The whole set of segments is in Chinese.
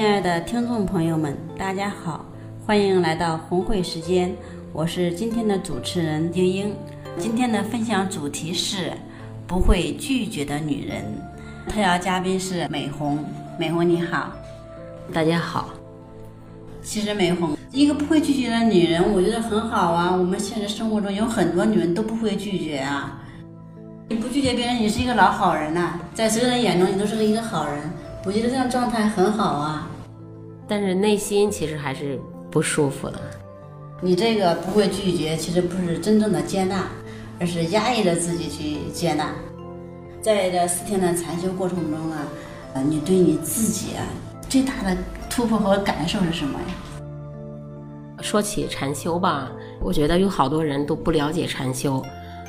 亲爱的听众朋友们，大家好，欢迎来到红会时间，我是今天的主持人丁英。今天的分享主题是不会拒绝的女人，特邀嘉宾是美红。美红你好，大家好。其实美红一个不会拒绝的女人，我觉得很好啊。我们现实生活中有很多女人都不会拒绝啊。你不拒绝别人，你是一个老好人呐、在所有人眼中你都是一个好人。我觉得这样状态很好啊。但是内心其实还是不舒服的。你这个不会拒绝，其实不是真正的接纳，而是压抑着自己去接纳。在这四天的禅修过程中啊，呃，你对你自己啊最大的突破和感受是什么呀？说起禅修吧，我觉得有好多人都不了解禅修，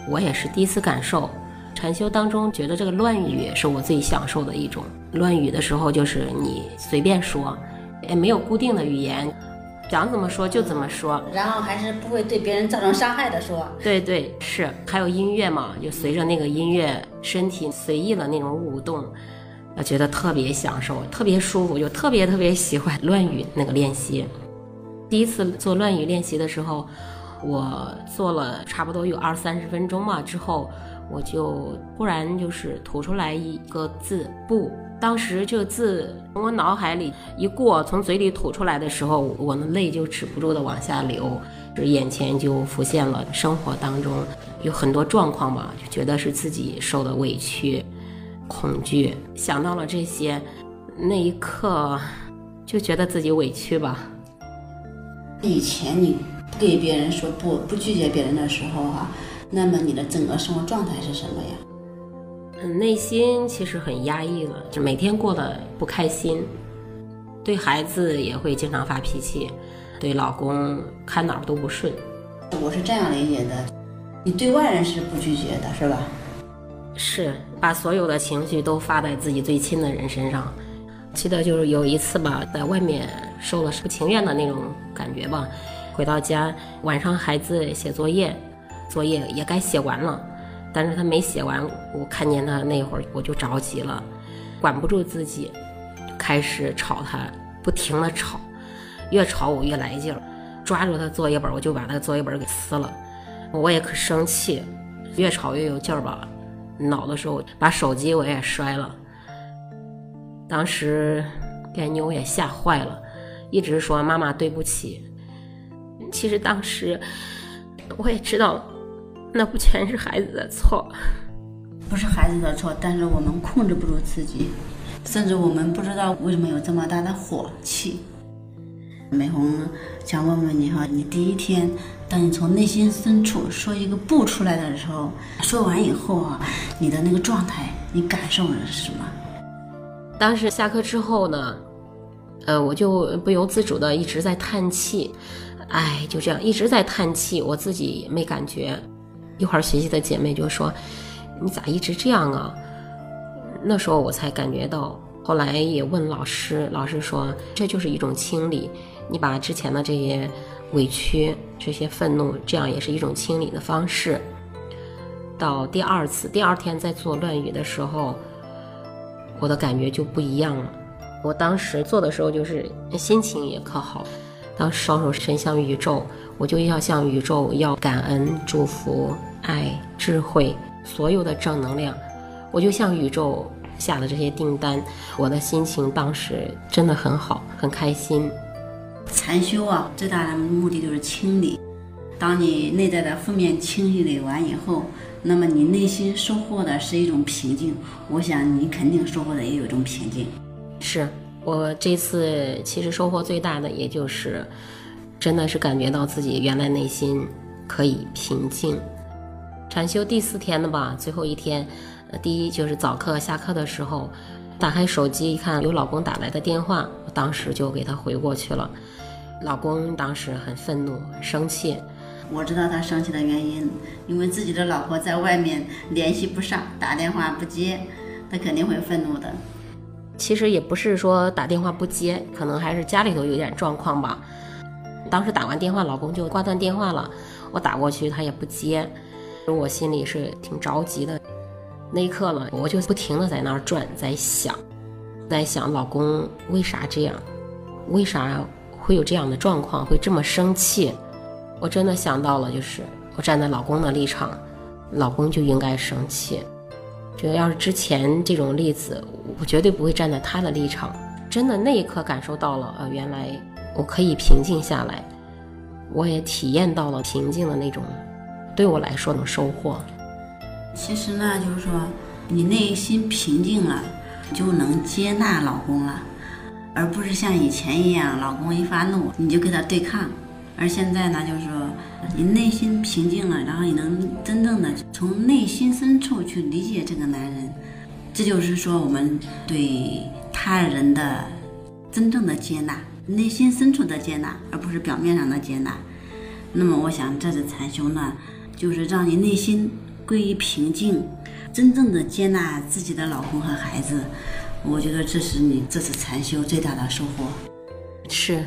我也是第一次感受。禅修当中，觉得这个乱语是我最享受的一种。乱语的时候，就是你随便说，也没有固定的语言，想怎么说就怎么说。然后还是不会对别人造成伤害的说。对对是，还有音乐嘛，就随着那个音乐，身体随意的那种舞动，我觉得特别享受，特别舒服，就特别特别喜欢乱语那个练习。第一次做乱语练习的时候，我做了差不多有二三十分钟嘛，之后我就突然就是吐出来一个字“不”。当时这个字从我脑海里一过，从嘴里吐出来的时候，我的泪就止不住的往下流，就眼前就浮现了生活当中有很多状况吧，就觉得是自己受的委屈、恐惧，想到了这些，那一刻就觉得自己委屈吧。以前你不给别人说不，不拒绝别人的时候啊，那么你的整个生活状态是什么呀？嗯，内心其实很压抑了，就每天过得不开心，对孩子也会经常发脾气，对老公看哪儿都不顺。我是这样理解的，你对外人是不拒绝的，是吧？是把所有的情绪都发在自己最亲的人身上。记得就是有一次吧，在外面受了不情愿的那种感觉吧，回到家晚上孩子写作业，作业也该写完了。但是他没写完，我看见他那会儿我就着急了，管不住自己，开始吵他，不停的吵，越吵我越来劲儿，抓住他作业本我就把他作业本给撕了，我也可生气，越吵越有劲儿吧，恼的时候把手机我也摔了，当时给妞也吓坏了，一直说妈妈对不起，其实当时我也知道。那不全是孩子的错，不是孩子的错，但是我们控制不住自己，甚至我们不知道为什么有这么大的火气。美红想问问你哈，你第一天，当你从内心深处说一个不出来的时候，说完以后啊，你的那个状态，你感受的是什么？当时下课之后呢，呃，我就不由自主的一直在叹气，哎，就这样一直在叹气，我自己没感觉。一块儿学习的姐妹就说：“你咋一直这样啊？”那时候我才感觉到，后来也问老师，老师说这就是一种清理，你把之前的这些委屈、这些愤怒，这样也是一种清理的方式。到第二次、第二天在做乱语的时候，我的感觉就不一样了。我当时做的时候就是心情也可好，当双手伸向宇宙，我就要向宇宙要感恩、祝福。爱、智慧，所有的正能量，我就像宇宙下了这些订单。我的心情当时真的很好，很开心。禅修啊，最大的目的就是清理。当你内在的负面清理完以后，那么你内心收获的是一种平静。我想你肯定收获的也有一种平静。是我这次其实收获最大的，也就是真的是感觉到自己原来内心可以平静。禅修第四天的吧，最后一天，呃，第一就是早课下课的时候，打开手机一看有老公打来的电话，我当时就给他回过去了。老公当时很愤怒、很生气。我知道他生气的原因，因为自己的老婆在外面联系不上，打电话不接，他肯定会愤怒的。其实也不是说打电话不接，可能还是家里头有点状况吧。当时打完电话，老公就挂断电话了。我打过去，他也不接，我心里是挺着急的。那一刻呢，我就不停的在那儿转，在想，在想老公为啥这样，为啥会有这样的状况，会这么生气。我真的想到了，就是我站在老公的立场，老公就应该生气。觉得要是之前这种例子，我绝对不会站在他的立场。真的那一刻感受到了，呃，原来我可以平静下来，我也体验到了平静的那种，对我来说的收获。其实呢，就是说你内心平静了，就能接纳老公了，而不是像以前一样，老公一发怒你就跟他对抗。而现在呢，就是说，你内心平静了，然后你能真正的从内心深处去理解这个男人，这就是说我们对他人的真正的接纳，内心深处的接纳，而不是表面上的接纳。那么，我想这次禅修呢，就是让你内心归于平静，真正的接纳自己的老公和孩子。我觉得这是你这次禅修最大的收获。是，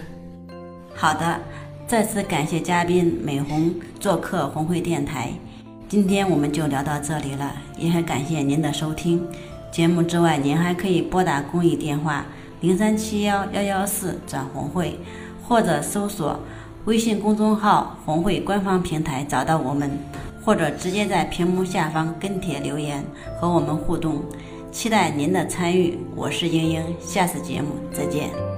好的。再次感谢嘉宾美红做客红会电台，今天我们就聊到这里了，也很感谢您的收听。节目之外，您还可以拨打公益电话零三七幺幺幺四转红会，或者搜索微信公众号红会官方平台找到我们，或者直接在屏幕下方跟帖留言和我们互动。期待您的参与，我是英英，下次节目再见。